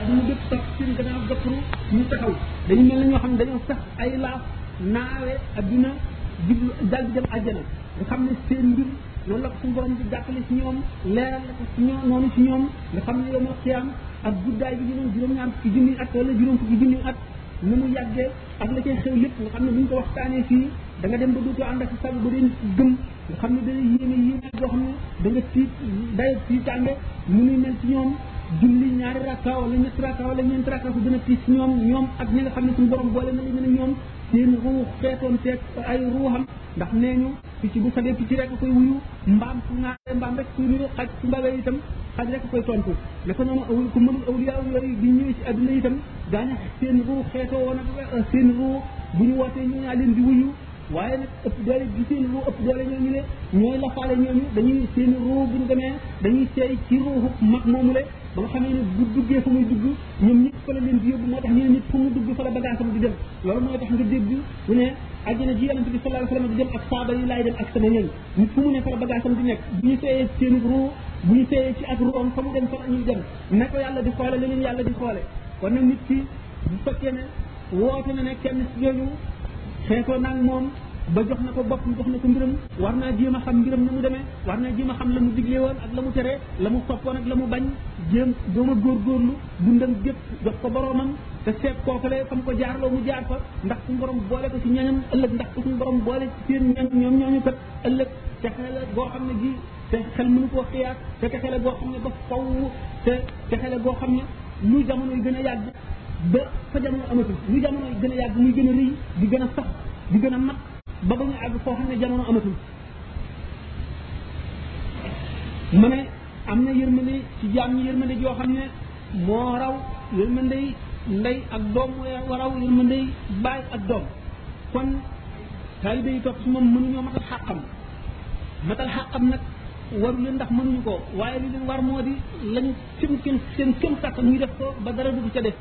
ak ñu bépp sax seen gannaaw gëppru ñu taxaw dañu mel na ñoo xam ne dañoo sax ay laaf naawe adduna jublu dal di dem àjjana nga xam ne seen mbir noonu la ko suñu borom di jàppale ci ñoom leeral la ko ci ñoom noonu ci ñoom nga xam ne yow ma xiyaam ak guddaay bi ñu doon juróom-ñaar fukki junni at wala juróom fukki junni at ni mu yàggee ak la cay xew lépp nga xam ne bu ñu ko waxtaanee fii da nga dem ba duutoo ànd ak sa sago ba dee nit gëm nga xam ne dana yéeme yéeme boo xam ne da nga tiit day tiitaange mu nuy mel ci ñoom julli ñaari rakka wala ñetti rakka wala ñeenti rakka ko gën a tiit ci ñoom ñoom ak ñi nga xam ne suñu borom boole na leen ñoom seen ruux feetoon teeg ay ruuxam ndax nee ñu picc bu sabee picc rek koy wuyu mbaam su naaree mbaam rek koy nuyu xaj su mbagee itam xaj rek koy tontu naka noonu aw ku mënul awliyaa yooyu bi ñëwee ci àdduna itam daañu seen ruux xeetoo woon ak seen ruux bu ñu wootee ñu ñaa leen di wuyu waaye nag ëpp doole gi seen ruu ëpp doole ñooñu le ñooy lafaale ñooñu dañuy seen ruu buñ demee dañuy seey ci ruuxu mag moomu le ba nga xamee ne bu duggee fa muy dugg ñoom ñëpp fa la leen di yóbbu moo tax ñu ne nit fu mu dugg fa la bagage am di dem loolu mooy tax nga dégg mu ne àjjana ji yonent bi sallallahu alayhi wasallam di dem ak saaba yi laay dem ak sama ñoñ nit fu mu ne fa la bagage am di nekk bu ñu seeyee seen ruu bu ñu seeyee ci ak ruuxam fa mu dem fa la ñuy dem ne ko yàlla di xoole la leen yàlla di xoole kon nag nit ki bu fekkee ne woote na ne kenn si yooyu xeetoo naag moom ba jox na ko boppam jox na ko mbiram war naa jéem a xam mbiram na mu demee war naa jéem a xam la mu digle woon ak la mu tere la mu soppoon ak la mu bañ jéem jéem a góorgóorlu dundam gépp jox ko boroomam te seet kookale fa mu ko jaarloo mu jaar fa ndax suñu borom boole ko ci ñañam ëllëg ndax suñu borom boole ci seen ñañ ñoom ñooñu kat ëllëg te xel boo xam ne ji te xel mënu koo xiyaat te te xel boo xam ne ba faw te te xel boo xam ne lu jamono yi gën a yàgg ba fa jamono amatul lu jamono gën a yàgg muy gën a rëy di gën a sax di gën a mat ba ba ñu àgg foo xam ne jamono amatul mu ne am na yërmande ci jaam ñi yërmande joo xam ne moo raw yërmande yi ndey ak doom moo raw yërmande yi baay ak doom kon taalibe yi topp si moom mënuñoo matal xàqam matal xàqam nag waru leen ndax mënuñu ko waaye li leen war moo di lañu seen seen seen kéem kàttan ñu def ko ba dara du ca def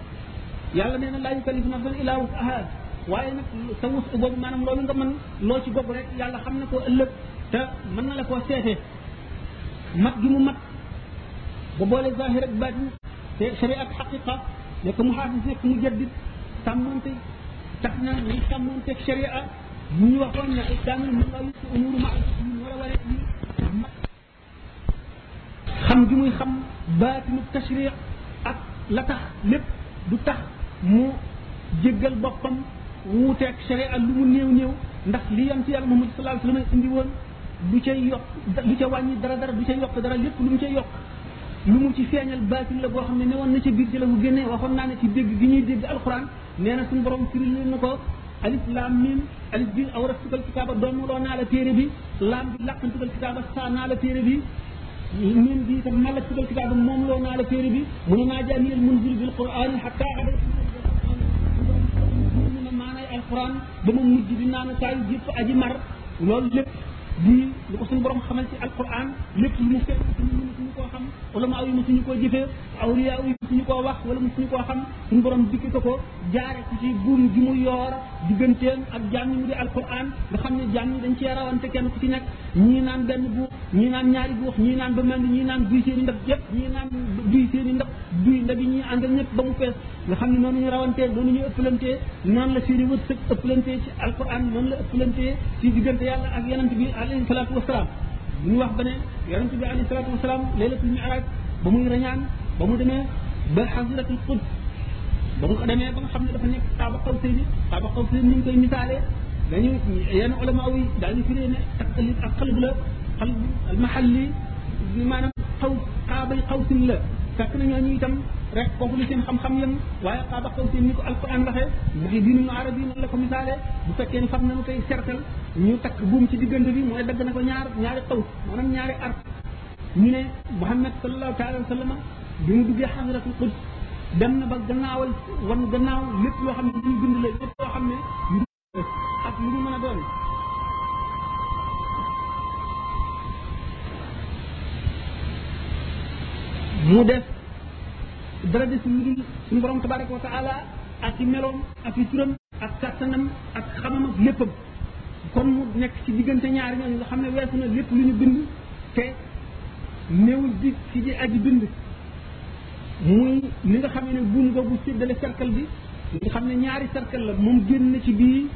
yàlla nee na laa yukallifu nafsan illaa wus'ahaa waaye nag sa wus boobu maanaam loolu nga mën loo ci bokk rek yàlla xam na ko ëllëg te mën na la koo seete mat gi mu mat ba boole zahir ak baatin te sharia ak xaqiqa nekk mu xaadis nekk mu jaddit sàmmante tax na ñuy sàmmante ak sharia ñu waxoon ne kaamil mën ngaa yëpp umuru maaruf ñu war a waree xam gi muy xam baatinu tashri ak la tax lépp du tax mu jéggal boppam wuuteeg sharia lu mu néew néew ndax li yam ci yàlla Muhammad sallallahu alayhi wasallam indi woon du ca yokk du ca wàññi dara dara du ca yokk dara lépp lu mu ca yokk lu mu ci feeñal baatin la boo xam ne ne woon na ca biir ci la mu génnee waxoon naa ne ci dégg gi ñuy dégg alxuraan nee na suñu borom firi leen na ko alif laam miim alif bi aw rafetal kitaaba doomu loo naa la téere bi laam bi làqantugal kitaaba saa naa la téere bi miim bi itam ma làqantugal kitaaba moom loo naa la téere bi mu ne naa jaa minal munzir bil quraan xataa abada mu ne maanaay alquran ba ma mujj di naan kaay yëpp aji mar loolu lépp di lu ko suñu borom xamal ci alquran lépp lu mu fekk suñu mënu suñu koo xam wala ma aw yi ma suñu koo jëfee awliyaa yi suñu koo wax wala mu suñu koo xam suñu borom dikki ko ko jaare ko ci buum gi mu yoor digganteem ak jàmm mu di alquran nga xam ne jàmm dañ cee rawante kenn ku ci nekk ñii naan benn buux ñii naan ñaari buux ñii naan ba mel ni ñii naan duy seen i ndab yëpp ñii naan duy seen i ndab duy ndab yi ñuy àndal ñëpp ba mu fees nga xam ne noonu ñu rawantee noonu ñu ëppalantee noonu la seen i wërsëg ëppalantee ci alquran moom la ëppalantee ci diggante yàlla ak yonent bi alayhi salaatu wasalaam bu ñu wax ba ne yonent bi alayhi salaatu wasalaam laylatul mi'raj ba muy rañaan ba mu demee ba xasiratul quds ba mu ko demee ba nga xam ne dafa nekk xaaba xaw sëy ni xaaba xaw sëy ni ñu koy misaalee dañu yenn ulama yi daal di firee ne ak ak xalbu la xalbu almahalli maanaam xaw xaabay xaw sin la fekk na ñooñu itam rek foofu li seen xam-xam yam waaye xaaba xaw seen ni ko alquran waxee bu dee diinu arab yi la ko misaale bu fekkee ni fam nañu koy sertal ñu takk buum ci diggante bi mooy dagg na ko ñaar ñaari xaw maanaam ñaari arf ñu ne Muhammad sallallahu taala wa sallam bi mu duggee xasratul quds dem na ba gannaawal wan gannaaw lépp loo xam ne ñu bind la lépp loo xam ne ak lu mu mën a doon mu def dara des lu dul suñu borom tabaraka wa taala ak ci meloom ak ci turam ak kàttanam ak xamam ak léppam kon mu nekk ci diggante ñaari ñooñu nga xam ne weesu na lépp lu ñu bind te néewul di ci di aji bind muy li nga xam ne buum googu séddale cercle bi nga xam ne ñaari cercle la moom génn ci bii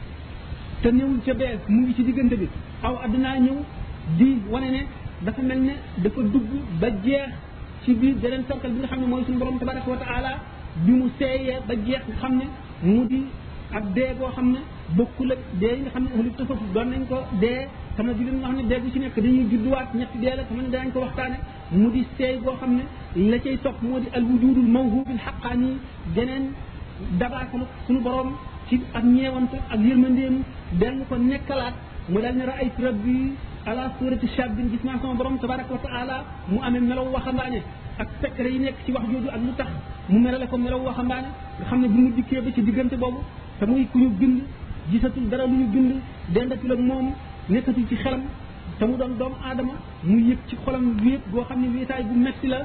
te néewul ca bees mu ngi ci diggante bi aw addunaa ñëw di wane ne dafa mel ne dafa dugg ba jeex ci biir beneen cercle bi nga xam ne mooy suñu borom tabaraka wa taala bi mu seeyee ba jeex nga xam ne mu di ak dee goo xam ne bokkul ak dee yi nga xam ne ahlu tasawuf doon nañ ko dee xam ne jigéen nga xam ne dee bu ci nekk dañuy judduwaat ñetti dee la xam ne danañ ko waxtaane mu di seey goo xam ne la cay topp moo di al wujudul mawhubil xaqaani geneen dabaatalu suñu borom ci ak ñeewante ak yërmandeem dellu ko nekkalaat mu daal ne raaytu rabbi ala surati shabbin gis naa sama borom tabaraka wa taala mu amee melaw waxambaane ak secret yi nekk ci wax jooju ak lu tax mu melale ko melaw waxambaane nga xam ne bu mu dikkee ba ci diggante boobu te muy ku ñu bind gisatul dara lu ñu bind dendatul ak moom nekkatul ci xelam te mu doon doomu aadama mu yëg ci xolam wéet boo xam ne wéetaay bu metti la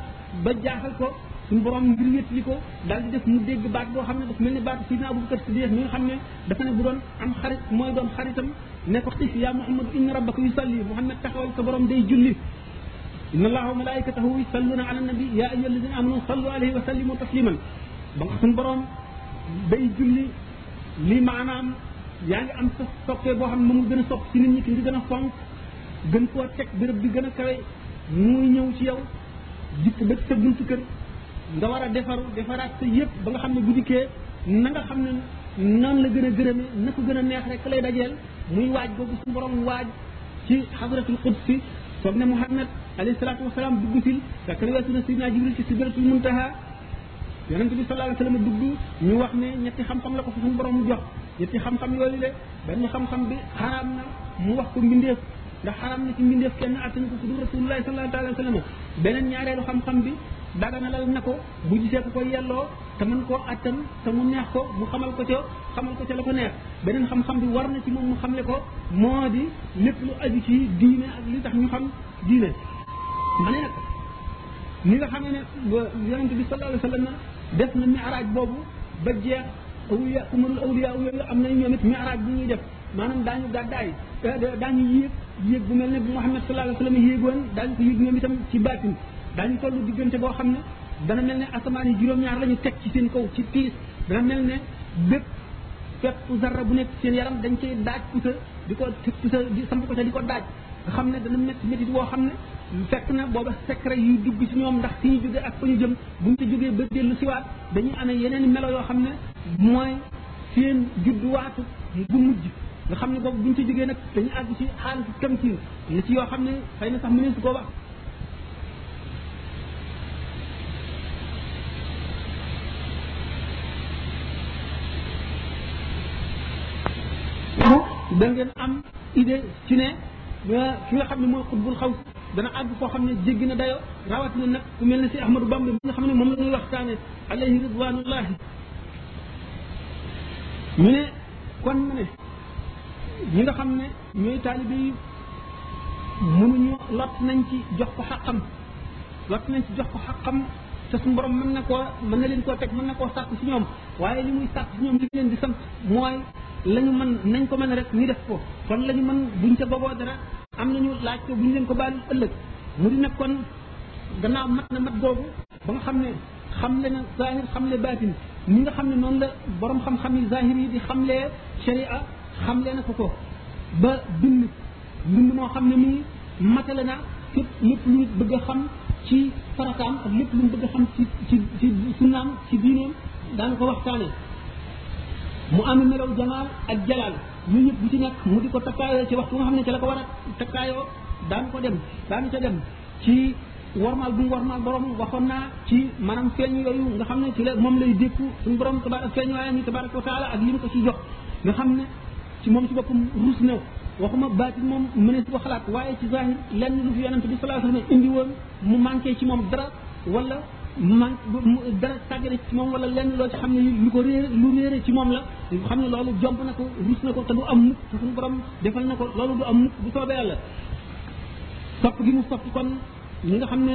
ba jaaxal ko suñu borom ngir wétli ko daal di def mu dégg baat boo xam ne daf mel ni baat sidna abubakar siddiq mi nga xam ne dafa ne bu doon am xarit mooy doon xaritam ne ko xis yaa muhammad inna rabbaka yusalli muhammad taxawal sa borom day julli inna allaha wa malaikatahu yusalluna ala nabi ya ayyuha alladina amanu sallu alayhi wa sallimu tasliman ba nga suñu borom day julli li maanaam yaa ngi am sa soppee boo xam ne moom nga gën a sopp ci nit ñi ki nga gën a fonk gën koo teg béréb bi gën a kawe muy ñëw ci yow dikk ba sa buntu kër nga war a defaru defaraat sa yëpp ba nga xam ne bu dikkee na nga xam ne noonu la gën a gërëme na ko gën a neex rek lay dajeel muy waaj boobu su borom waaj ci xadratul qudsi soog ne Muhammad alayhi salaatu wasalaam dugg si fekk na weesu na sidna Jibril ci sidratul muntaha yonente bi sallallahu alayhi wasallam dugg ñu wax ne ñetti xam-xam la ko suñu borom jox ñetti xam-xam yooyu le benn xam-xam bi xaraam na mu wax ko mbindeef ndax xaraam na ci mbindeef kenn attanu ko ku dul rasulullah sallallahu alayhi wasallam beneen ñaareelu xam-xam bi daganalal na ko bu gisee ko koy yelloo te mën koo attan te mu neex ko mu xamal ko ca xamal ko ca la ko neex beneen xam-xam bi war na ci moom mu xamle ko moo di lépp lu aju ci diine ak li tax ñu xam diine ma ne nag ni nga xam ne yonente bi sallallahu alayhi wa sallam def na mi'raaj boobu ba jeex awliya umarul awliya yooyu am nañ ñoom it mi'raaj bu ñuy def maanaam daañu gàddaay daañu yéeg yéeg bu mel ne bu Muhammad sallallahu alayhi wa sallam yéegoon daañu ko yéeg ñoom itam ci baatin daañu toll diggante boo xam ne dana mel ne asamaan yi juróom-ñaar la ñu teg ci seen kaw ci tiis dana mel ne bépp fépp zarra bu nekk seen yaram dañ cay daaj pusa di ko pusa di samp ko ca di ko daaj nga xam ne dana métti métti boo xam ne fekk na booba secret yuy dugg ci ñoom ndax fi ñu jóge ak fa ñu jëm buñ ci jógee ba dellu siwaat dañuy amee yeneen melo yoo xam ne mooy seen judduwaatu bu mujj nga xam ne boobu buñ ci jógee nag dañu àgg ci xaalis tamkiin na ci yoo xam ne xëy na sax mënees ko wax da ngeen am idée ci ne ki nga xam ne mooy xutbul xaw dana àgg foo xam ne jéggi na dayo rawat na nag ku mel ne si Ahmadou Bamba bi nga xam ne moom la ñuy waxtaane alayhi ridwanullahi ñu ne kon mu ne ñi nga xam ne ñooy taalibe yi mënuñu lott nañ ci jox ko xaqam lott nañ ci jox ko xaqam te suñu borom mën na koo mën na leen koo teg mën na koo sàkk si ñoom waaye li muy sàkk si ñoom li leen di sant mooy la ñu mën nañ ko mën rek ñu def ko kon la ñu mën buñ ca boboo dara am nañu laaj ko buñ leen ko baal ëllëg mu di nag kon gannaaw mat na mat googu ba nga xam ne xam le na zahir xam le baatin ni nga xam ne noonu la borom xam-xam yi zahir yi di xamlee sharia xamlee na ko ko ba bind mbind moo xam ne nii matale na képp lépp lu nit bëgg a xam ci farataam ak lépp lu mu bëgg a xam ci ci ci sunnaam ci diineem daanu ko waxtaane mu am melaw jamaal ak jalaal ñu ñëpp bu ci nekk mu di ko takkaayoo ci waxtu nga xam ne ci la ko war a takkaayoo daan ko dem daan ca dem ci warmaal bu mu warmaal borom waxoon naa ci maanaam feeñ yooyu nga xam ne ci la moom lay dékku suñu borom tabaar feeñ waaye ñu tabaaraka wa taala ak li mu ko ci jox nga xam ne ci moom ci boppam ruus na waxuma baatin moom mënees ko xalaat waaye ci zahir lenn lu fi yonent bi sallallahu alayhi wasallam indi woon mu manqué ci moom dara wala man dara tàggale ci moom wala lenn loo ci xam ne lu ko réer lu réere ci moom la xam ne loolu jomb na ko ruus na ko te du am mukk te suñu borom defal na ko loolu du am mukk bu soobee yàlla sopp gi mu sopp kon ñi nga xam ne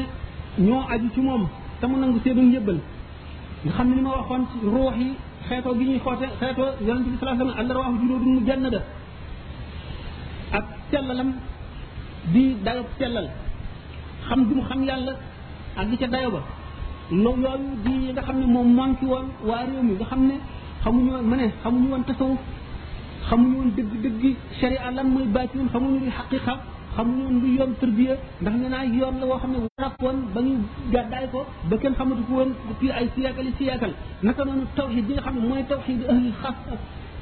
ñoo aju ci moom te mu nangu seenu njëbbal nga xam ne ni ma waxoon ci ruux yi xeetoo gi ñuy xoote xeetoo yonente bi sallallahu alayhi wasallam àllarwaahu juróodu mu jànn da ak cellalam di dayo cellal xam gi mu xam yàlla ak di ca dayo ba loolu yooyu di yi nga xam ne moom manqué woon waa réew mi nga xam ne xamuñu woon ma ne xamuñu woon tasawuf xamuñu woon dëgg dëgg sharia lan mooy baatin xamuñu li xaqiqa xamuñu woon lu yoon tërbiya ndax nee naa yoon la woo xam ne warakoon ba ñu gàddaay ko ba kenn xamatu ko woon depuis ay siyaakal yi siyaakal naka noonu tawxid bi nga xam ne mooy tawxid ahli xas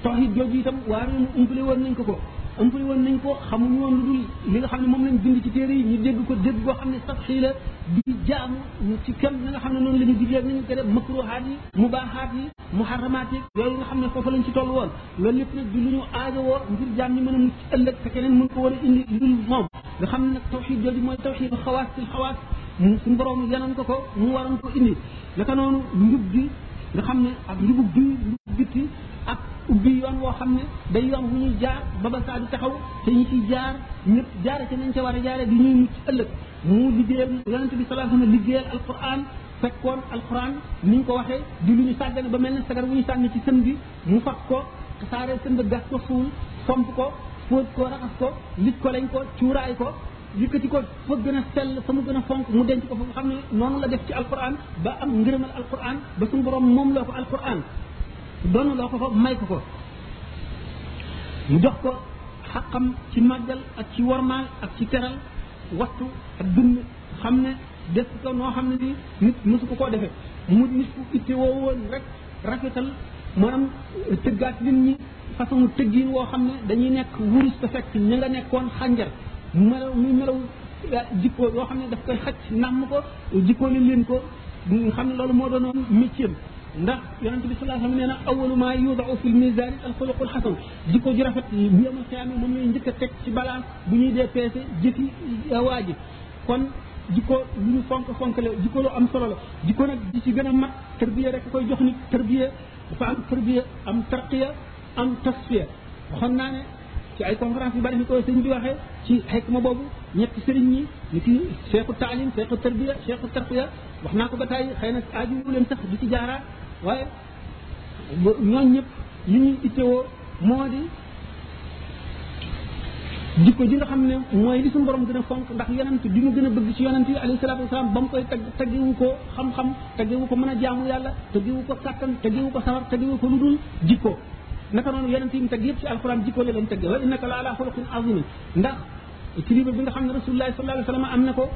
tawxid jooju itam waa réew mi umpale woon nañ ko ko umpale woon nañ ko xamuñu woon lu dul li nga xam ne moom lañ bind ci téere yi ñu dégg ko dégg koo xam ne sax xii la di jaamu ci kenn na nga xam ne noonu la ñu diglee nañu tere makruhaat yi mubaahaat yi muharramaat yi yooyu nga xam ne foofu lañ ci toll woon loolu lépp nag di lu ñu aajowoo ngir jaam ñi mën a mucc ëllëg te keneen mën ko war a indi lu dul moom nga xam ne nag tawxiid jooju mooy tawxiid xawaas til xawaas suñu borom yanoon ko ko mu waroon ko indi naka noonu njub gi nga xam ne ak njubug bi njubug bitti ak ubbi yoon woo xam ne day yoon wu ñuy jaar ba ba saa di taxaw te ñi ciy jaar ñëpp jaare ca nañ ca war a jaare di ñuy mucc ëllëg mu liggéeyal yonente bi sallallahu alayhi wa sallam liggéeyal alquran fekkoon alxuraan ni ñu ko waxee di lu ñu sàggane ba mel ne sagar wu ñu sànni ci sën bi mu fab ko saare sën ba gas ko suul fomp ko fóot ko raxas ko lit ko lañ ko cuuraay ko yëkkati ko fa gën a sell fa mu gën a fonk mu denc ko fa nga xam ne noonu la def ci alquran ba am ngërëmal alquran ba suñu borom moom loo ko alquran doonu loo ko ko may ko ko mu jox ko xaqam ci màggal ak ci wormaal ak ci teral wattu ak dund xam ne def ko noo xam ne nii nit mosu ko koo defee mu nit ku itte woo woon rek rafetal maanaam tëggaat nit ñi façon tëggiin woo xam ne dañuy nekk wurus te fekk ña nga nekkoon xànjar melaw muy melaw ah, jikko yoo xam ne daf koy xaj nàmm ko jikko leen leen ko nga xam ne loolu moo doonoon métier ndax yonente bi sallallahu alayhi wasallam nee na awalu ma yudaau fi lmisani alxuluqul xasan jikko ju rafet bu yoma xiyaame moom lay njëkk a teg ci balance bu ñuy dee peese jëfi waa ji kon jikko lu ñu fonk fonk la jikko lu am solo la jikko nag di ci gën a mat tarbiya rek koy jox nit tarbiya dafa am tarbiya am tarqiya am tasfiya waxoon naa ne ci ay conférence yu bari ni ko sëñ bi waxee ci xikma boobu ñetti sëriñ ñi ni ki cheikhu taalim cheikhu tarbiya cheikhu tarqiya wax naa ko ba tey xëy na aaju leen sax di ci jaaraat waaye ñooñ ñëpp li ñuy ittewoo moo di jikko ji nga xam ne mooy li suñu borom gën a fonk ndax yonent bi mu gën a bëgg ci yonent yi alayhi salaatu wasalaam ba mu koy tagg taggewu ko xam-xam taggewu ko mën a jaamu yàlla taggewu ko kàttan taggewu ko sawar taggewu ko lu dul jikko naka noonu yonent yi mu tagg yëpp ci alxuraan jikko la leen tagge wa innaka la ala xuluqin azim ndax kilifa bi nga xam ne rasulullahi sallallahu alayhi wasallam am na ko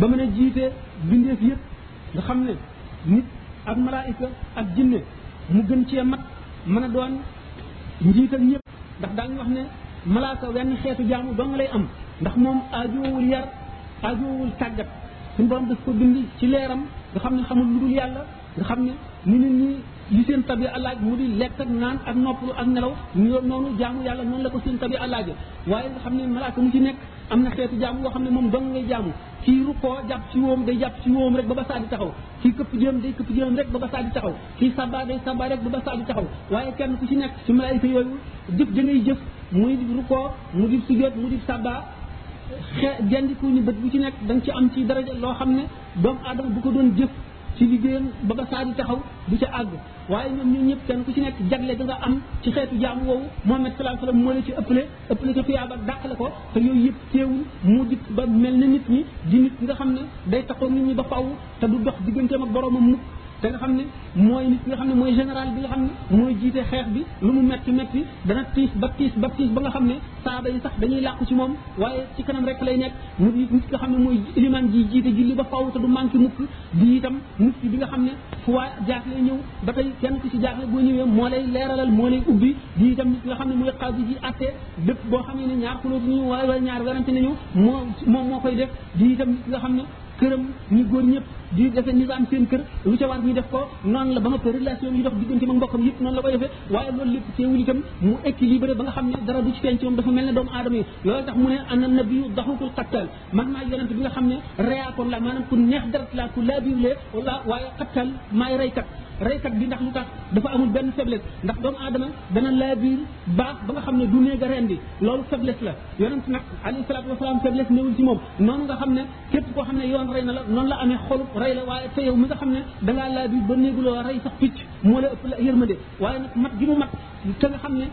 ba mën a jiite bindeef yëpp nga xam ne nit ak malaayika ak jinne mu gën cee mat mën a doon njiital ñëpp ndax daañu wax ne malaaka wenn xeetu jaamu doo nga lay am ndax moom aajowul yar aajowul tàggat suñu borom daf ko bind ci leeram nga xam ne xamul lu dul yàlla nga xam ne ni nit ñi li seen tabi alaaj mu di lekk ak naan ak noppalu ak nelaw noonu jaamu yàlla noonu la ko seen tabi alaaje waaye nga xam ne malaaka mu ci nekk am na xeetu jaamu yoo xam ne moom dong ngay jaamu kii rukkoo jàpp ci wóom day jàpp ci wóom rek ba ba saa di taxaw kii këpp jëm day këpp jëm rek ba ba saa di taxaw kii sabba day sabba rek ba ba saa di taxaw waaye kenn ku ci nekk ci malaayika yooyu jëf da ngay jëf muy di rukkoo mu di sujjóot mu di sabba xe gendiku ñu bët bu ci nekk da nga ci am ci daraja loo xam ne doomu aadama bu ko doon jëf ci liggéeyam ba ba saa di taxaw du ca àgg waaye ñoom ñun ñëpp kenn ku ci nekk jagle da nga am ci xeetu jaamu woowu Muhammad sallallahu alayhi wasallam moo la ci ëppale ëpp la ca tuyaaba dàq la ko te yooyu yëpp teewul mu di ba mel na nit ñi di nit nga xam ne day taxaw nit ñi ba faw te du dox digganteem ak boromam mukk te nga xam ne mooy nit nga xam ne mooy général bi nga xam ne mooy jiite xeex bi lu mu metti metti dana tiis ba tiis ba tiis ba nga xam ne saaba yi sax dañuy làqu ci moom waaye ci kanam rek lay nekk mu nit nga xam ne mooy ilimaan ji jiite julli ba faw te du manqué mukk di itam nit ki bi nga xam ne fu waa jaaxle ñëw ba tey kenn ku ci jaaxle boo ñëwee moo lay leeralal moo lay ubbi di itam nit ki nga xam ne mooy xaw bi ji atte bépp boo xam ne ñaar xulóotu ñu wala ñaar werante nañu moo moom moo koy def di itam nit ki nga xam ne këram ñu góor ñëpp di defee nizaam seen kër lu ca war ñu def ko noonu la ba nga ko relation yi dox diggante ma mbokkam yëpp noonu la koy defee waaye loolu lépp teewul itam mu équilibré ba nga xam ne dara du ci feeñ ci moom dafa mel ne doomu aadama yi loolu tax mu ne ana nabiyu daxukul xattal man maay yonent bi nga xam ne reyaakoon la maanaam ku neex deret la ku laabiirle wala waaye xattal maay reykat reykat bi ndax lu tax dafa amul benn faiblesse ndax doomu aadama dana laabiir baax ba nga xam ne du néeg a rendi loolu faiblesse la yonent nag alayhi salaatu wasalaam faiblesse néewul ci moom noonu nga xam ne képp koo xam ne yoon rey na la noonu la amee xolub rey la waaye te yow mi nga xam ne dangaa laabiir ba néeguloo rey sax picc moo la ëpp la yërmande waaye nag mat gi mu mat te nga xam ne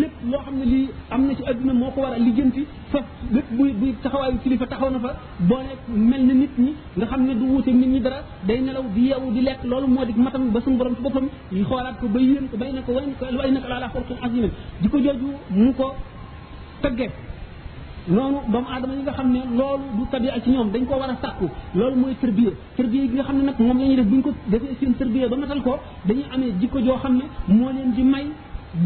lépp loo xam ne lii am na ci adduna moo ko war a lijjanti fa lépp buy buy taxawaayu kilifa taxaw na fa boo nekk mel na nit ñi nga xam ne du wuute nit ñi dara day nelaw di yeewu di lekk loolu moo di matam ba suñu borom ci boppam yi xoolaat ko ba yéen ko bay na ko way ko way na ko laalaa xolqin azimin di ko jooju mu ko tëggee noonu doomu aadama yi nga xam ne loolu du tabi ak ci ñoom dañ ko war a sàkku loolu mooy tërbiya tërbiya gi nga xam ne nag moom la ñuy def bu ñu ko defee seen tërbiya ba matal ko dañuy amee jikko joo xam ne moo leen di may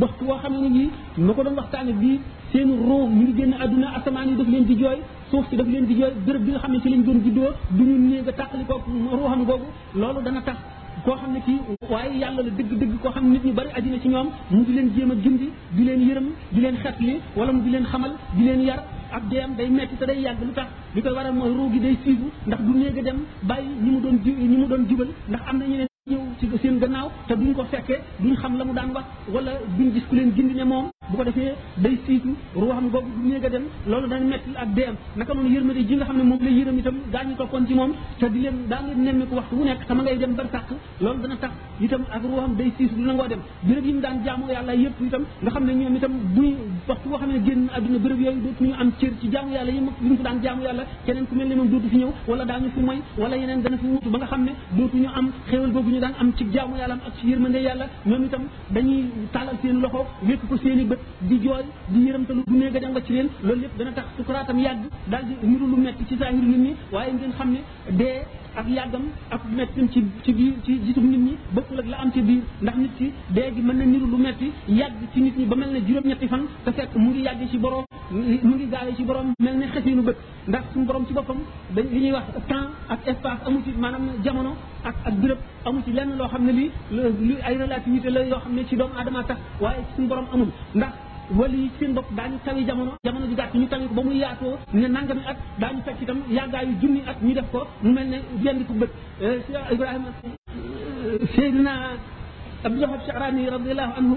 waxtu woo xam ne bii ma ko doon waxtaane bii seen roo mu ngi génn àdduna asamaan yi daf leen di jooy suuf si daf leen di jooy béréb bi nga xam ne ci lañ doon juddoo du ñu néeg a tàqali ko ruuxam googu loolu dana tax koo xam ne kii waaye yàlla la dëgg-dëgg koo xam ne nit ñu bari aju na ci ñoom mu di leen jéem a gindi di leen yërëm di leen xetli wala mu di leen xamal di leen yar ak deem day metti te day yàgg lu tax li koy waral mooy ruu gi day siibu ndax du néeg a dem bàyyi ñi mu doon ji ñi mu doon jubal ndax am na ñeneen ñëw ci seen gannaaw te duñ ko fekkee duñ xam la mu daan wax wala duñ gis ku leen gindi ne moom bu ko defee day siitu ruuxam googu du néeg a dem loolu dana metti ak deem naka noonu yërmande ji nga xam ne moom lay yërëm itam daañu toppoon ci moom te di leen daa leen nemmi ko waxtu wu nekk sama ngay dem bar sàkk loolu dana tax itam ak ruuxam day siitu du nangoo dem béréb yi mu daan jaamu yàlla yëpp itam nga xam ne ñoom itam buy waxtu boo xam ne génn àdduna béréb yooyu dootu ñu am cër ci jaamu yàlla yi ñu ko daan jaamu yàlla keneen ku mel ne moom dootu fi ñëw wala daañu fi moy wala yeneen dana fi wutu ba nga xam ne dootu ñu am xéewal boobu ñu daan am ci jaamu yàlla ak ci yërmande yàlla ñoom itam dañuy taalal seen loxo wékk ko seen i bët di jooy di yërëmtalu du néega dem wacc leen loolu yëpp dana tax sukuraatam yàgg daal di niru lu metti ci saa ngir nit ñi waaye ngeen xam ne dee ak yàggam ak mettim ci ci biir ci gisum nit ñi bokkul ak la am ci biir ndax nit ki dee gi mën na niru lu metti yàgg ci nit ñi ba mel ne juróom-ñetti fan te fekk mu ngi yàgg ci borom mu ngi gaawe ci borom mel ne xefinu bët ndax suñu borom ci boppam dañ li ñuy wax temps ak espace amu ci maanaam jamono ak ak béréb amu ci lenn loo xam ne lii lu ay relativité la yoo xam ne ci doomu aadama tax waaye suñu borom amul ndax wali yi seen bopp daañu tawi jamono jamono ju gàtt ñu tawi ko ba muy yaatoo ne nangami at daañu fekk itam yàggaayu junni at ñu def ko mu mel ne yenn ko bët euh, Ibrahima euh, Seydina Abdou Wahab Sha'rani radiyallahu anhu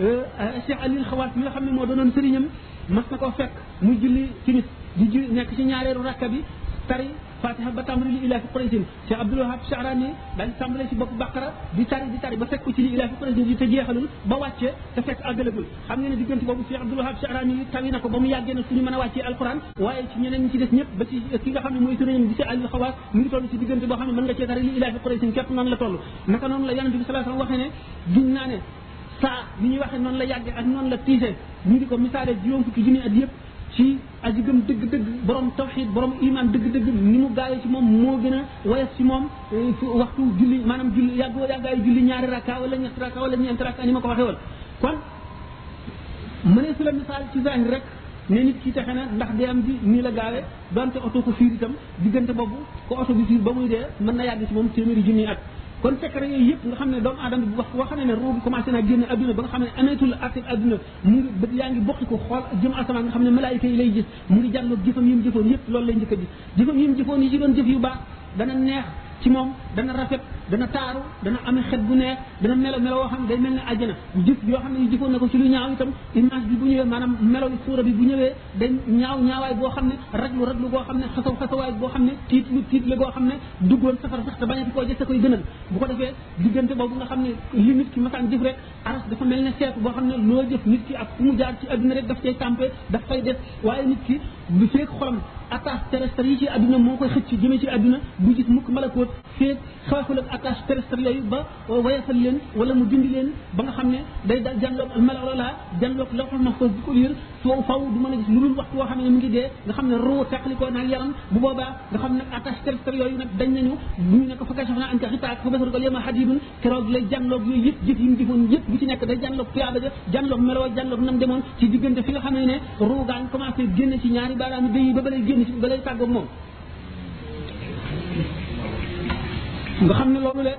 euh, Cheikh Ali Xawaas mi nga xam ne moo doonoon sëriñam mas na koo fekk mu julli timis di julli nekk ci ñaareelu rakka bi tari fatiha ba tàmbali li ilaa fi quraysin ci Abdul Wahab Sha'rani dañ tàmbalee ci bopp Baqara di tari di tari ba fekk ko ci li ilaa fi kuréel yi te jeexalul ba wàcce te fekk àggalagul xam ngeen ne diggante boobu Cheikh Abdul Wahab Sha'rani yi tawi na ko ba mu yàggee na suñu mën a wàccee alquran waaye ci ñeneen ñi ci des ñëpp ba ci ki nga xam ne mooy sëriñam di ci Aliou Xawaas mu ngi toll ci diggante boo xam ne mën nga cee tari li ilaa fi kuréel yi képp noonu la toll naka noonu la yonente bi sallallahu alayhi wasallam waxee ne giñ naa ne saa ni ñuy waxee noonu la yàggee ak noonu la tiise ñu di ko misaale juróom fukki junni at yëpp ci aji gëm dëgg-dëgg borom tawxiid borom iman dëgg-dëgg ni mu gaawee ci moom moo gën a woyof ci moom eh, waxtu julli maanaam julli yàgg yàggaayu julli ñaari rakka wala ñetti rakka wala ñeenti rakka ni ma ko waxee woon kon mënee su la misaal ci zahir rek ne nit ki texe na ndax dee am ji nii la gaawe donte oto ko fiir itam diggante boobu ko oto bi fiir ba muy dee mën na yàgg ci moom téeméeri junni at kon secret yooyu yëpp nga xam ne doomu aadama bi wax boo xam ne ne ruu bi commencé naa génn adduna ba nga xam ne ameetul actif adduna mu ngi bët yaa ngi bokki ko xool jëm asamaan nga xam ne malaayika yi lay gis mu ngi jànloog jëfam yi mu jëfoon yëpp loolu lay njëkk a gis jëfam yi mu jëfoon yi ci doon jëf yu baax dana neex ci moom dana rafet dana taaru dana ame xet bu neex dana melo melo woo xam ne day mel ne àjjana jëf yoo xam ne yu jëfoon na ko ci lu ñaaw itam image bi bu ñëwee maanaam melo bi suura bi bu ñëwee day ñaaw ñaawaay boo xam ne raglu raglu goo xam ne xasaw xasawaay boo xam ne tiit lu tiit la goo xam ne duggoon safara sax te bañati koo jëse koy gënal bu ko defee diggante boobu nga xam ne li nit ki masaan jëf rek aras dafa mel ne seetu boo xam ne loo jëf nit ki ak fu mu jaar ci adduna rek daf cay tàmpe daf fay def waaye nit ki lu feeg xolam attache terrestre yi ci adduna moo koy xëcc jëmee ci adduna du gis mukk malakoot feeg xeexul ak attache terrestre yooyu ba wayafal leen wala mu dindi leen ba nga xam ne day daal jànloog malala jànloog lawxul mahfuz di ko liir foo faw du mën a gis lu dul waxtu woo xam ne mu ngi dee nga xam ne ruu teqlikoo naag yaram bu boobaa nga xam ne attache terrestre yooyu nag dañ nañu bu ñu ne ko fa kashafnaa anka ghitaa'aka fa basaruka al-yawma hadiidun keroog lay jànloog yooyu yëpp jëf yi mu jëfoon yëpp bu ci nekk day jànloog tuyaaba ja jànloog meloo jànloog nam demoon ci diggante fi nga xam ne ne ruugaan commencé génn ci ñaari baaraam yi ba balay génn ci balay tàggoog moom nga xam ne loolu le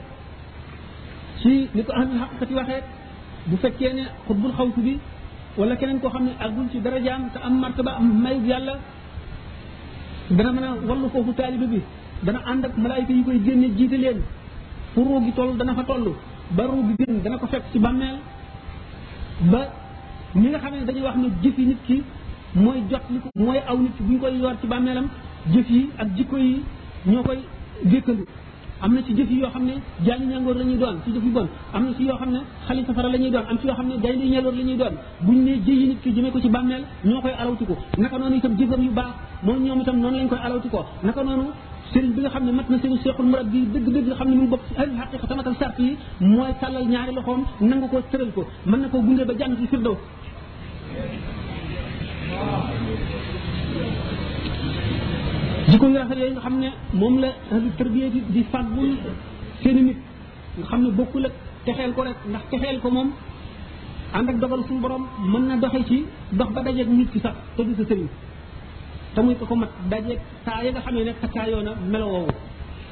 ci ni ko ahlul xaqiqati waxee bu fekkee ne xutbul xawsu bi wala keneen koo xam ne àggul ci darajaam te am martaba am mayu yàlla dana mën a wallu foofu taalibe bi dana ànd ak malaayika yi koy génne jiite leen fu ruu gi toll dana fa toll ba ruu gi génn dana ko fekk ci bàmmeel ba ñi nga xam ne dañuy wax ne jëf yi nit ki mooy jot li ko mooy aw nit ki bu ñu koy yor ci bàmmeelam jëf yi ak jikko yi ñoo koy dékkandu am na ci jëf yoo xam ne jaani ñangoor la ñuy doon ci jëf yu bon am na ci yoo xam ne xali safara la ñuy doon am ci yoo xam ne gaynde ñeloor la ñuy doon buñ ne jëyi nit ki jëmee ko ci bàmmeel ñoo koy alawti ko naka noonu itam jëfam yu baax moom ñoom itam noonu lañ koy alawti ko naka noonu sëriñ bi nga xam ne mat na sëriñ seexul murab bi dëgg-dëgg nga xam ne mu ngi bokk ci ahli xaqiqa tamatal sart yi mooy tàllal ñaari loxoom nangu ko tëral ko mën na koo gunge ba jàmm ci firdaw jikko yu rafet yooyu nga xam ne moom la ahlu tarbiya di di fàggul seeni nit nga xam ne bokkul ak texeel ko rek ndax texeel ko moom ànd ak dogal suñu borom mën na doxe ci dox ba dajeeg nit ki sax te du sa sëriñ te muy ko ko mat dajeeg saa ya nga xamee ne takkaayoo na melo woowu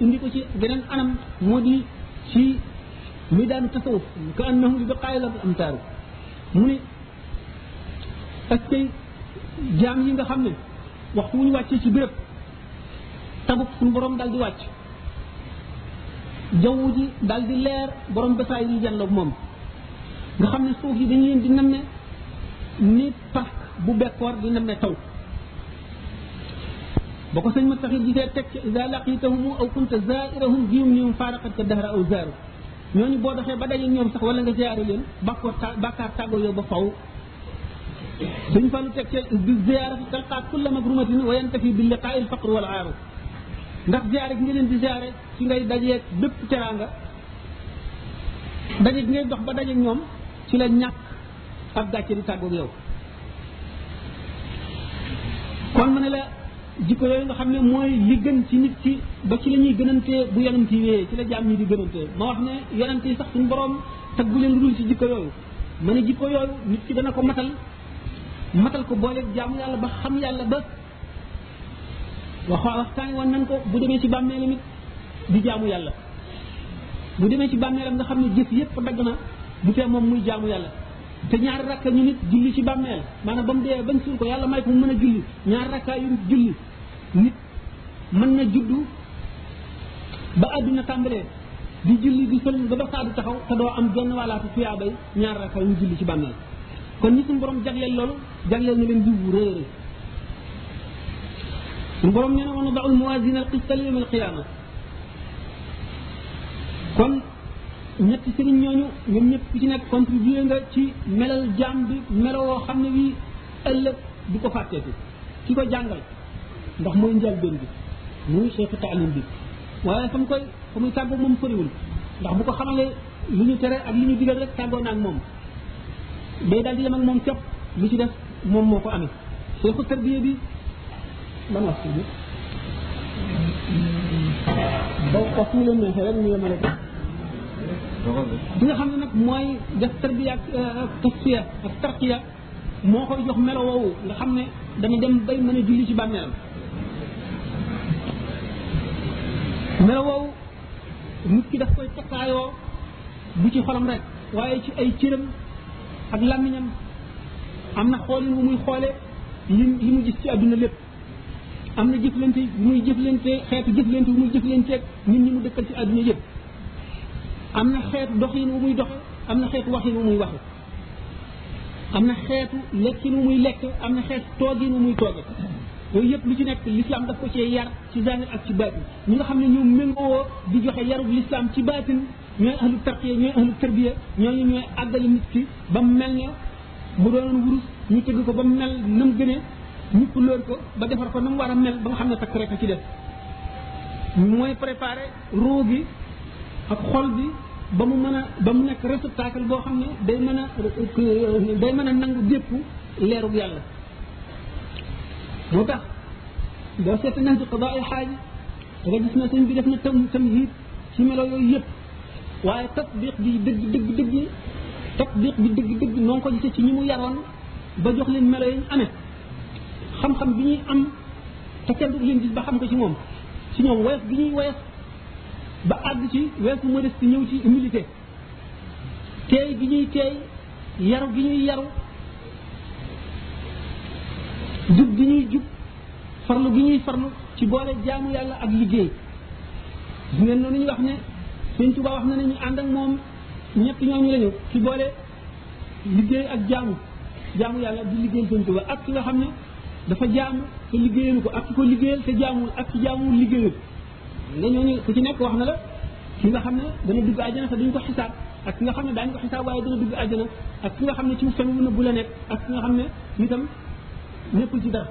indi ko ci geneen anam moo di ci muy daanu tasawuf ka annahum bi baqaayil am taaru mu ne ak tey jaam yi nga xam ne waxtu wu ñu wàccee ci béréb tabuk suñu borom dal di wàcc jaww ji dal di leer borom basaay yi jàlloog moom nga xam ne suuf yi dañu leen di namme ni parc bu bekkoor di namme taw ba ko sëñ ma taxit gisee teg ca ida laqitahum aw kunta zairahum jium nium faaraqat ka dahra aw zaaru ñooñu boo doxee ba daje ñoom sax wala nga ziyaare leen bàkkoor ta bàkkaar tàggoo yow ba faw suñ fàllu teg ca bi ziyaara fi talqaa kulla magrumatin wa yantafi bi liqaa il faqr wal aaru ndax ziyaare gi nga leen di ziyaare ci ngay dajee bépp teraanga daje gi ngay dox ba daje ñoom ci la ñàkk ab gàcce du tàggoog yow kon mu ne la jikko yooyu nga xam ne mooy li gën ci nit ki ba ci la ñuy gënantee bu yonent yi wéyee ci la jaam ñi di gënantee ma wax ne yonent yi sax suñu borom taggu leen lu dul ci jikko yooyu ma ne jikko yooyu nit ki dana ko matal matal ko booleeg jaamu yàlla ba xam yàlla ba wax waxtaani woon nan ko bu demee ci bàmmeelam it di jaamu yàlla bu demee ci bàmmeelam nga xam ne jëf yépp dagg na bu tee moom muy jaamu yàlla te ñaari rakka ñu nit julli ci bàmmeel maanaam ba mu dee bañ suul ko yàlla may ko mu mën a julli ñaari rakka yu julli nit mën na juddu ba àdduna tàmbalee di julli di sëlm ba ba saa di taxaw te doo am genn wàllaatu tuyaabay ñaari rakka yu julli ci bàmmeel kon ñi suñu borom jagleel loolu jagleel na leen jiw bu rëy rëy suñu borom nee na woon na daul mawazin al qista li yawm al qiyama kon ñetti sëriñ ñooñu ñoom ñëpp ku ci nekk contribué nga ci melal jaam bi melo woo xam ne bii ëllëg du ko fàtteeti ki ko jàngal ndax mooy njëlbéen bi muy cheikh taalim bi waaye fa mu koy fa muy tàggoog moom soriwul ndax bu ko xamalee lu ñu tere ak lu ñu digal rek tàggoo naa ak moom day daal di yem ak moom képp lu ci def moom moo ko amee seexu tarbiya bi ban wax si bi ba wax ñu leen neexee rek ñu yemale ko bi nga xam ne nag mooy def tarbiya ak euh, tasfiya ak tarqiya moo koy jox melo woowu nga xam ne dana dem bay mën a julli ci bàmmeelam melo woowu nit ki daf koy takkaayoo du ci xolam rek waaye ci ay cëram ak làmmiñam am na xoolin bu muy xoole li li mu gis ci àdduna lépp am na jëflante bu muy jëflante xeetu jëflante bu muy jëflanteeg nit ñi mu dëkkal ci àdduna yëpp am na xeetu doxin bu muy dox am na xeetu waxin bu muy waxe am na xeetu lekkin bu muy lekk am na xeetu toogin bu muy tooge yooyu yëpp lu ci nekk l'islam daf ko cee yar ci zahir ak ci baatin ñi nga xam ne ñoo méngoo di joxe yarub lislaam ci baatin ñooy ahlu tarqiya ñooy ahlu tarbiya ñooñu ñooy àggali nit ki ba mu mel ne bu doon wurus ñu tëgg ko ba mu mel na mu gënee ñu kulóor ko ba defar ko na mu war a mel ba nga xam ne takk rek a ci def mooy préparé ruu gi ak xol bi ba mu mën a ba mu nekk réceptacle boo xam ne day mën a day mën a nangu dépp leerug yàlla moo tax boo seetee nañ ci xabaar ay xaaj da nga gis ne sëñ bi def na tam tam hiit ci melo yooyu yëpp waaye tatbiq bi dëgg dëgg dëgg tatbiq bi dëgg dëgg noo ngi ko gisee ci ñi mu yaroon ba jox leen melo yi ñu amee xam-xam bi ñuy am te kenn du leen gis ba xam ko ci moom ci ñoom woyof bi ñuy woyof ba àgg ci weesu modeste ñëw ci humilité teey gi ñuy teey yaru gi ñuy yaru jub gi ñuy jub farlu gi ñuy farlu ci boole jaamu yàlla ak liggéey gis ngeen noonu ñu wax ne sëñ Tuubaa wax na ne ñu ànd ak moom ñett ñooñu lañu ci boole liggéey ak jaamu jaamu yàlla di liggéeyal sëñ Tuubaa ak ki nga xam ne dafa jaamu te liggéeyalu ko ak ki ko liggéeyal te jaamuwul ak ki jaamuwul liggéeyul nga ñooñu ku ci nekk wax na la ki nga xam ne dana dugg àjjana te duñ ko xisaab ak ki nga xam ne daañu ko xisaab waaye dana dugg àjjana ak ki nga xam ne ci fen wu nëbbu la nekk ak ki nga xam ne nitam nekkul ci dara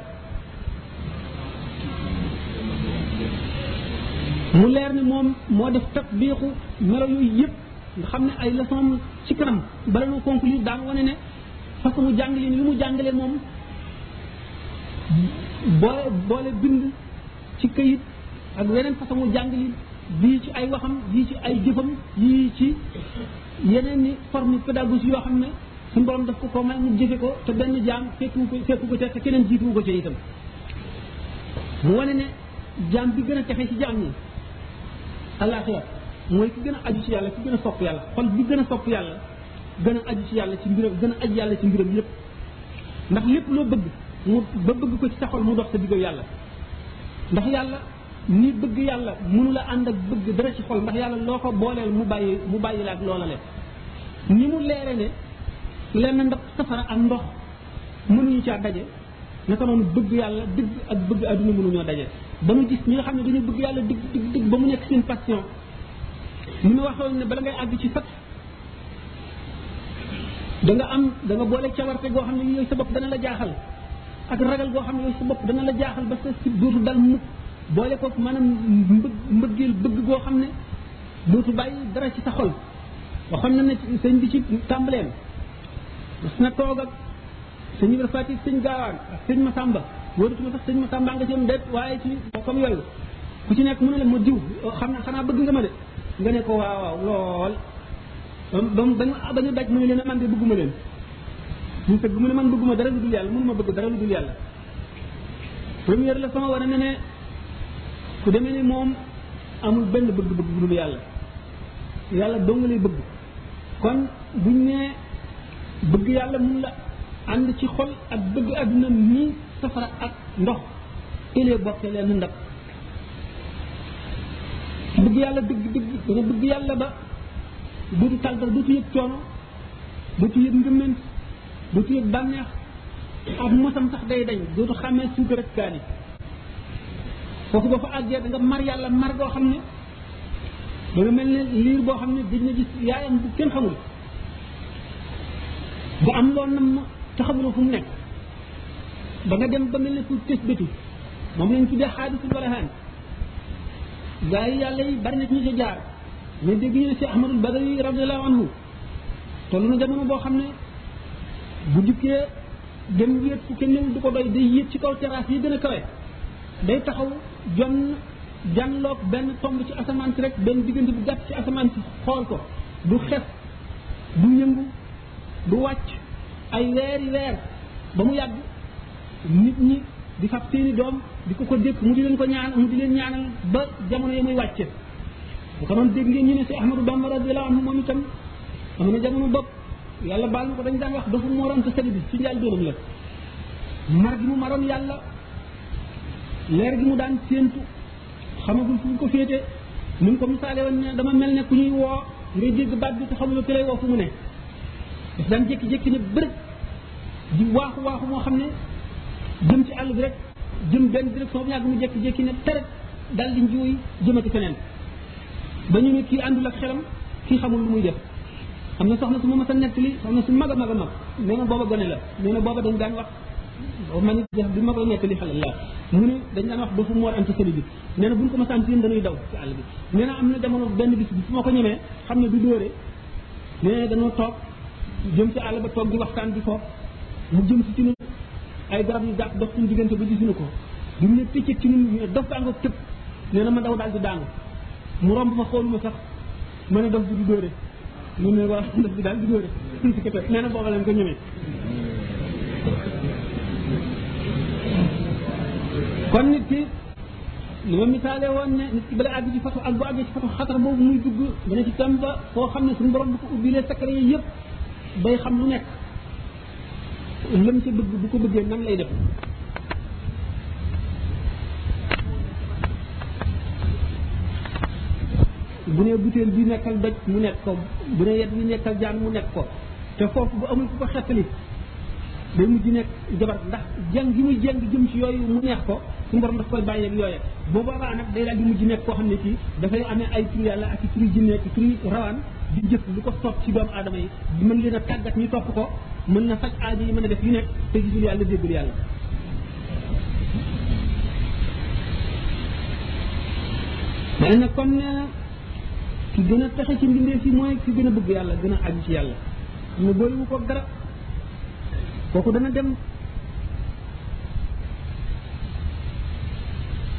mu leer ne moom moo def tatbiqu melo yooyu yëpp nga xam ne ay leçon ci kanam bala noo conclure daan wane ne façon mu jàngale ni li mu jàngalee moom boole boole bind ci këyit ak weneen façon mu jàng li lii ci ay waxam lii ci ay jëfam lii ci yeneen ni forme pédagogie yoo xam ne suñu borom daf ko ko may mu jëfe ko te benn jaam fekku ko fekku ko te keneen jiituwu ko ci itam mu wane ne jaam bi gën a texe ci jaam ñi àllaaxira mooy ki gën a aju ci yàlla ki gën a sopp yàlla xol bi gën a sopp yàlla gën a aju ci yàlla ci mbiram gën a aju yàlla ci mbiram yépp ndax lépp loo bëgg mu ba bëgg ko ci sa xol mu dox sa digg yàlla ndax yàlla ni bëgg yàlla mënu la ànd ak bëgg dara ci xol ndax yàlla loo ko booleel mu bàyyi mu bàyyi la ak loola le ni mu leere ne lenn ndax safara ak ndox mënuñu caa daje naka noonu bëgg yàlla dëgg ak bëgg àdduna mënuñoo daje ba mu gis ñi nga xam ne dañu bëgg yàlla dëgg dëgg dëgg ba mu nekk seen passion ni ma waxoon ne bala ngay àgg ci fat da nga am da nga boole cawarte goo xam ne yooyu sa bopp dana la jaaxal ak ragal goo xam ne yooyu sa bopp dana la jaaxal ba sa si dootu dal mukk boole ko maanaam mbë mbëggeel bëgg goo xam ne dootu bàyyi dara ci sa xol waxoon na ne sëñ bi ci tàmbaleem mas na toog ak sëñ Ibra Faati sëñ Gaawaan ak sëñ Masamba wóoratuma sax sëñ Masamba nga ci am déet waaye ci comme yooyu ku ci nekk mu ne la ma diw xam na xanaa bëgg nga ma de nga ne ko waaw waaw lool ba mu ba ñu daj mu ne leen man de bëgguma leen mu sëgg mu ne man bëgguma dara lu dul yàlla mënuma bëgg dara lu dul yàlla première leçon war a ne ne ku demee ni moom amul benn bëgg-bëgg bu dul yàlla yàlla dong lay bëgg kon buñ ne bëgg yàlla mun la ànd ci xol ak bëgg àdduna nii safara ak ndox ilee bokkee leen ndab bëgg yàlla dëgg dëgg dana bëgg yàlla ba duutu tal dara duutu yëg coono duutu yëg ngëmment duutu yëg bànneex ak mosam sax day dañ duutu xàmmee suukar ak kaani foofu ba fa àggee da nga mar yàlla mar goo xam ne da nga mel ne liir boo xam ne gëj na gis yaayam bu kenn xamul bu am loon nam te xamuloo fu mu nekk ba nga dem ba mel ne ku tës bëtu moom lañ tuddee xaadisul barahaan gaa yi yàlla yi bari na ci ñu ci jaar mais dégg ñu ne si ahmadul badari radiallahu anhu toll na jamono boo xam ne bu jukkee dem wéet fu kenn newul du ko doy day yéeg ci kaw terrasse yi gën a kawe day taxaw jonn jànloog benn tomb ci asamaan si rek benn diggante bu gàtt ci asamaan si xool ko du xef du yëngu du wàcc ay weeri weer ba mu yàgg nit ñi di fab seeni doom di ko ko dékk mu di leen ko ñaan mu di leen ñaanal ba jamono yi muy wàcce bu ko doon dégg ngeen ñu ne si Ahmadou Bamba radiyallahu anhu moom itam am na jamono bopp yàlla baal na ko dañ daan wax dafa mooroon sa sëriñ bi ci njaal doonam la mar gi mu maroon yàlla leer gi mu daan séentu xamagul fu mu ko féete ni mu ko misaale woon ne dama mel ne ku ñuy woo ngay dégg baat bi te xamuloo ki lay woo fu mu ne daf daan jékki-jékki ne bërëb di waaxu waaxu moo xam ne jëm ci àll bi rek jëm benn direction bi yàgg mu jékki-jékki ne teret dal di njuuy jëmati feneen ba ñu ne kii àndul ak xelam kii xamul lu muy def am na soxna su ma mës a nettali soxna su mag a mag a mag nee na booba gone la nee na booba dañ daan wax waaw man it bi ma koy nettali xale la mu ne dañ daan wax ba fu mu war am ci sëri bi nee na buñ ko masaan seen dañuy daw ci àll bi nee na am na jamono benn bis bi su ma ko ñemee xam ne du dóore nee na dañoo toog jëm ci àll ba toog di waxtaan di foofu mu jëm si ci ñun ay garab yu gàtt dox suñu diggante ba gisuñu ko bi mu ne tëccëg ci ñun ñu ne dof baa nga tëb nee na ma daw daal di daanu mu romb ma xooluma sax ma ne dof bi du dóore mu ne waaw dof bi daal du dóore nee na booba lañ ko ñemee kon nit ki li ma misaale woon ne nit ki bala àgg ci fatu ak bu àggee ci fatu xatar boobu muy dugg dana ci tam ba foo xam ne suñu borom bu ko ubbilee secret yi yëpp bay xam lu nekk lëm ci bëgg bu ko bëggee nan lay def bu ne butéel bi nekkal doj mu nekk ko bu ne yet bi nekkal jaan mu nekk ko te foofu bu amul ku ko xettali day mujj nekk jabar ndax jàng gi muy jàng jëm ci yooyu mu neex ko su borom daf koy bàyyi ak yooye bu boobaa nag day daal di mujj nekk koo xam ne kii dafay amee ay tur yàlla ak i turi jinne ak i turi rawaan di jëf lu ko soob ci doomu aadama yi mën leen a tàggat ñu topp ko mën na faj aajo yi mën a def yu nekk te gisul yàlla déggul yàlla mel na kon nee na ki gën a texe ci mbindeef yi mooy ki gën a bëgg yàlla gën a aju ci yàlla xam ne boolewu ko dara kooku dana dem